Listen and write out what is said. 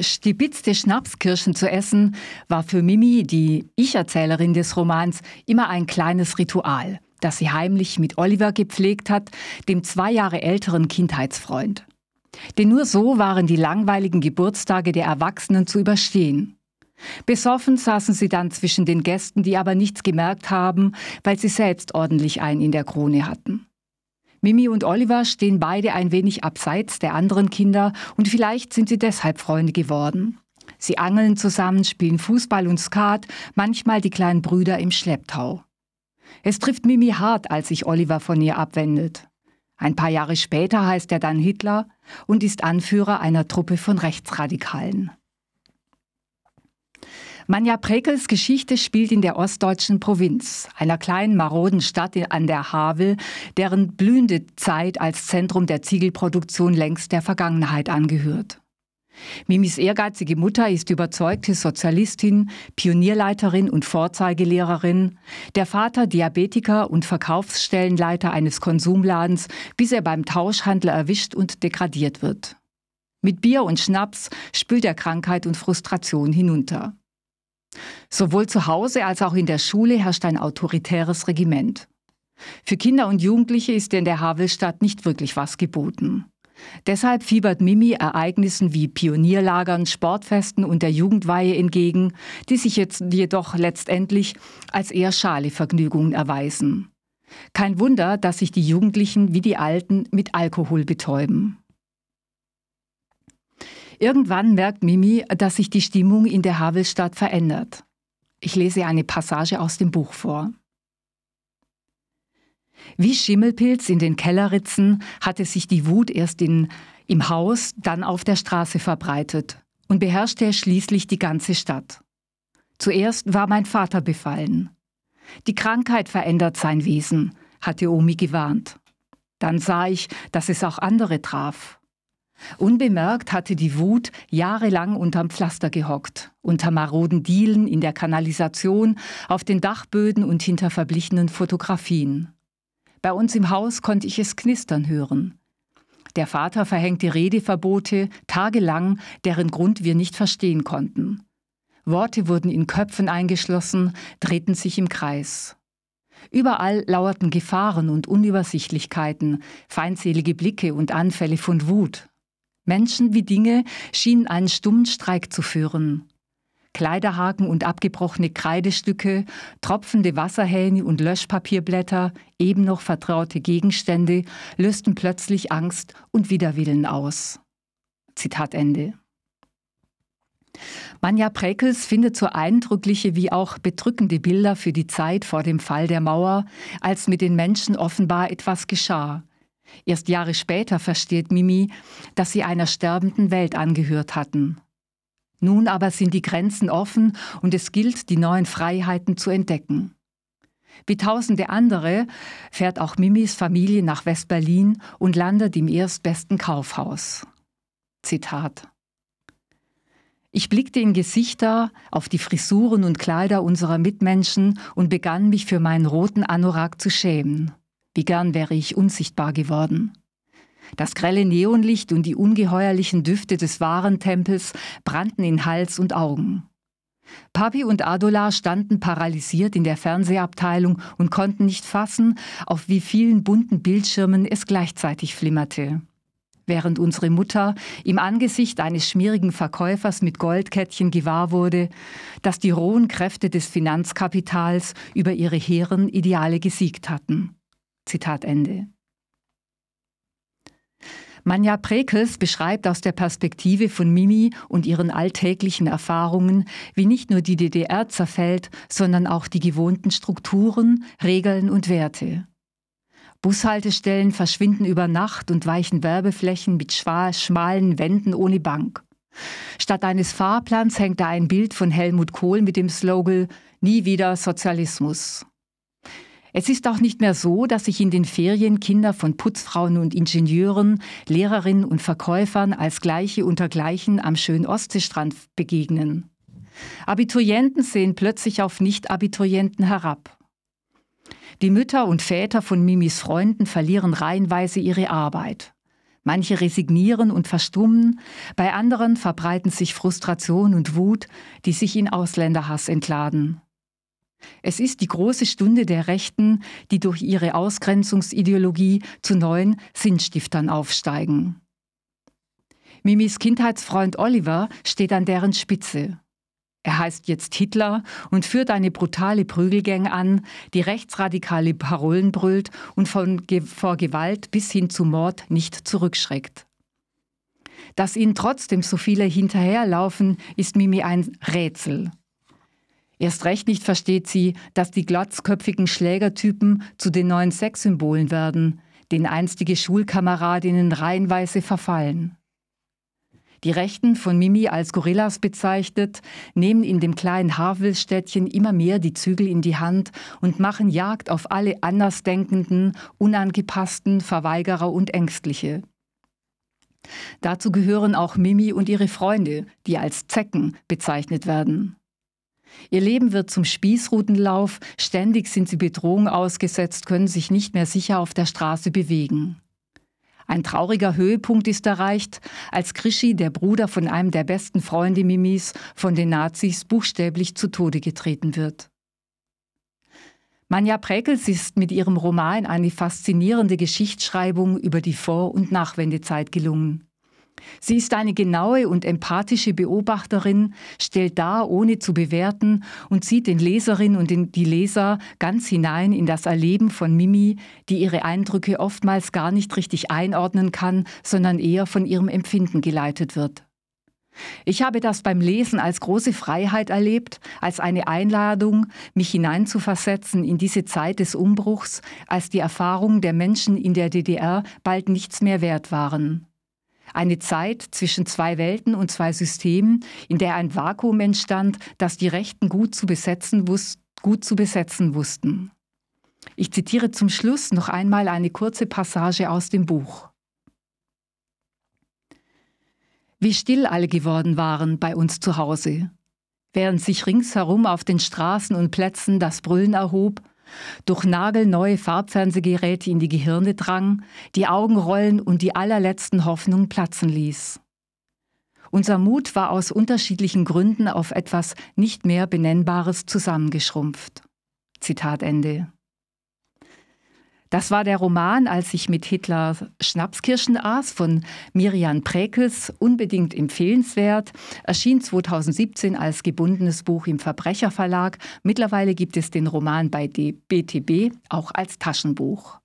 Stibitzte Schnapskirschen zu essen war für Mimi, die Ich-Erzählerin des Romans, immer ein kleines Ritual, das sie heimlich mit Oliver gepflegt hat, dem zwei Jahre älteren Kindheitsfreund. Denn nur so waren die langweiligen Geburtstage der Erwachsenen zu überstehen. Besoffen saßen sie dann zwischen den Gästen, die aber nichts gemerkt haben, weil sie selbst ordentlich einen in der Krone hatten. Mimi und Oliver stehen beide ein wenig abseits der anderen Kinder und vielleicht sind sie deshalb Freunde geworden. Sie angeln zusammen, spielen Fußball und Skat, manchmal die kleinen Brüder im Schlepptau. Es trifft Mimi hart, als sich Oliver von ihr abwendet. Ein paar Jahre später heißt er dann Hitler und ist Anführer einer Truppe von Rechtsradikalen. Manja Prekels Geschichte spielt in der ostdeutschen Provinz, einer kleinen maroden Stadt an der Havel, deren blühende Zeit als Zentrum der Ziegelproduktion längst der Vergangenheit angehört. Mimis ehrgeizige Mutter ist überzeugte Sozialistin, Pionierleiterin und Vorzeigelehrerin, der Vater Diabetiker und Verkaufsstellenleiter eines Konsumladens, bis er beim Tauschhandel erwischt und degradiert wird. Mit Bier und Schnaps spült er Krankheit und Frustration hinunter. Sowohl zu Hause als auch in der Schule herrscht ein autoritäres Regiment. Für Kinder und Jugendliche ist in der Havelstadt nicht wirklich was geboten. Deshalb fiebert Mimi Ereignissen wie Pionierlagern, Sportfesten und der Jugendweihe entgegen, die sich jetzt jedoch letztendlich als eher schale Vergnügungen erweisen. Kein Wunder, dass sich die Jugendlichen wie die Alten mit Alkohol betäuben. Irgendwann merkt Mimi, dass sich die Stimmung in der Havelstadt verändert. Ich lese eine Passage aus dem Buch vor. Wie Schimmelpilz in den Kellerritzen hatte sich die Wut erst in, im Haus, dann auf der Straße verbreitet und beherrschte schließlich die ganze Stadt. Zuerst war mein Vater befallen. Die Krankheit verändert sein Wesen, hatte Omi gewarnt. Dann sah ich, dass es auch andere traf. Unbemerkt hatte die Wut jahrelang unterm Pflaster gehockt, unter maroden Dielen in der Kanalisation, auf den Dachböden und hinter verblichenen Fotografien. Bei uns im Haus konnte ich es knistern hören. Der Vater verhängte Redeverbote tagelang, deren Grund wir nicht verstehen konnten. Worte wurden in Köpfen eingeschlossen, drehten sich im Kreis. Überall lauerten Gefahren und Unübersichtlichkeiten, feindselige Blicke und Anfälle von Wut. Menschen wie Dinge schienen einen stummen Streik zu führen. Kleiderhaken und abgebrochene Kreidestücke, tropfende Wasserhähne und Löschpapierblätter, eben noch vertraute Gegenstände, lösten plötzlich Angst und Widerwillen aus. Zitat Ende. Manja Prekels findet so eindrückliche wie auch bedrückende Bilder für die Zeit vor dem Fall der Mauer, als mit den Menschen offenbar etwas geschah, Erst Jahre später versteht Mimi, dass sie einer sterbenden Welt angehört hatten. Nun aber sind die Grenzen offen und es gilt, die neuen Freiheiten zu entdecken. Wie tausende andere fährt auch Mimis Familie nach West-Berlin und landet im erstbesten Kaufhaus. Zitat. Ich blickte in Gesichter, auf die Frisuren und Kleider unserer Mitmenschen und begann mich für meinen roten Anorak zu schämen. Wie gern wäre ich unsichtbar geworden. Das grelle Neonlicht und die ungeheuerlichen Düfte des Warentempels brannten in Hals und Augen. Papi und Adola standen paralysiert in der Fernsehabteilung und konnten nicht fassen, auf wie vielen bunten Bildschirmen es gleichzeitig flimmerte. Während unsere Mutter im Angesicht eines schmierigen Verkäufers mit Goldkettchen gewahr wurde, dass die rohen Kräfte des Finanzkapitals über ihre hehren Ideale gesiegt hatten. Zitat Ende. Manja Prekels beschreibt aus der Perspektive von Mimi und ihren alltäglichen Erfahrungen, wie nicht nur die DDR zerfällt, sondern auch die gewohnten Strukturen, Regeln und Werte. Bushaltestellen verschwinden über Nacht und weichen Werbeflächen mit schmalen Wänden ohne Bank. Statt eines Fahrplans hängt da ein Bild von Helmut Kohl mit dem Slogan Nie wieder Sozialismus. Es ist auch nicht mehr so, dass sich in den Ferien Kinder von Putzfrauen und Ingenieuren, Lehrerinnen und Verkäufern als Gleiche unter Gleichen am schönen Ostseestrand begegnen. Abiturienten sehen plötzlich auf Nicht-Abiturienten herab. Die Mütter und Väter von Mimis Freunden verlieren reihenweise ihre Arbeit. Manche resignieren und verstummen, bei anderen verbreiten sich Frustration und Wut, die sich in Ausländerhass entladen. Es ist die große Stunde der Rechten, die durch ihre Ausgrenzungsideologie zu neuen Sinnstiftern aufsteigen. Mimis Kindheitsfreund Oliver steht an deren Spitze. Er heißt jetzt Hitler und führt eine brutale Prügelgang an, die rechtsradikale Parolen brüllt und von, vor Gewalt bis hin zu Mord nicht zurückschreckt. Dass ihnen trotzdem so viele hinterherlaufen, ist Mimi ein Rätsel. Erst recht nicht versteht sie, dass die glatzköpfigen Schlägertypen zu den neuen Sexsymbolen werden, den einstige Schulkameradinnen reihenweise verfallen. Die Rechten, von Mimi als Gorillas bezeichnet, nehmen in dem kleinen Havelstädtchen immer mehr die Zügel in die Hand und machen Jagd auf alle Andersdenkenden, Unangepassten, Verweigerer und Ängstliche. Dazu gehören auch Mimi und ihre Freunde, die als Zecken bezeichnet werden. Ihr Leben wird zum Spießrutenlauf, ständig sind sie Bedrohung ausgesetzt, können sich nicht mehr sicher auf der Straße bewegen. Ein trauriger Höhepunkt ist erreicht, als Krischi, der Bruder von einem der besten Freunde Mimis, von den Nazis buchstäblich zu Tode getreten wird. Manja Präkels ist mit ihrem Roman eine faszinierende Geschichtsschreibung über die Vor- und Nachwendezeit gelungen. Sie ist eine genaue und empathische Beobachterin, stellt dar, ohne zu bewerten und zieht den Leserin und den, die Leser ganz hinein in das Erleben von Mimi, die ihre Eindrücke oftmals gar nicht richtig einordnen kann, sondern eher von ihrem Empfinden geleitet wird. Ich habe das beim Lesen als große Freiheit erlebt, als eine Einladung, mich hineinzuversetzen in diese Zeit des Umbruchs, als die Erfahrungen der Menschen in der DDR bald nichts mehr wert waren. Eine Zeit zwischen zwei Welten und zwei Systemen, in der ein Vakuum entstand, das die Rechten gut zu besetzen, gut zu besetzen wussten. Ich zitiere zum Schluss noch einmal eine kurze Passage aus dem Buch. Wie still alle geworden waren bei uns zu Hause, während sich ringsherum auf den Straßen und Plätzen das Brüllen erhob durch nagelneue Farbfernsehgeräte in die Gehirne drang, die Augen rollen und die allerletzten Hoffnungen platzen ließ. Unser Mut war aus unterschiedlichen Gründen auf etwas nicht mehr Benennbares zusammengeschrumpft. Zitat Ende. Das war der Roman, als ich mit Hitler Schnapskirschen aß von Miriam Präkels, unbedingt empfehlenswert, erschien 2017 als gebundenes Buch im Verbrecherverlag. Mittlerweile gibt es den Roman bei BTB auch als Taschenbuch.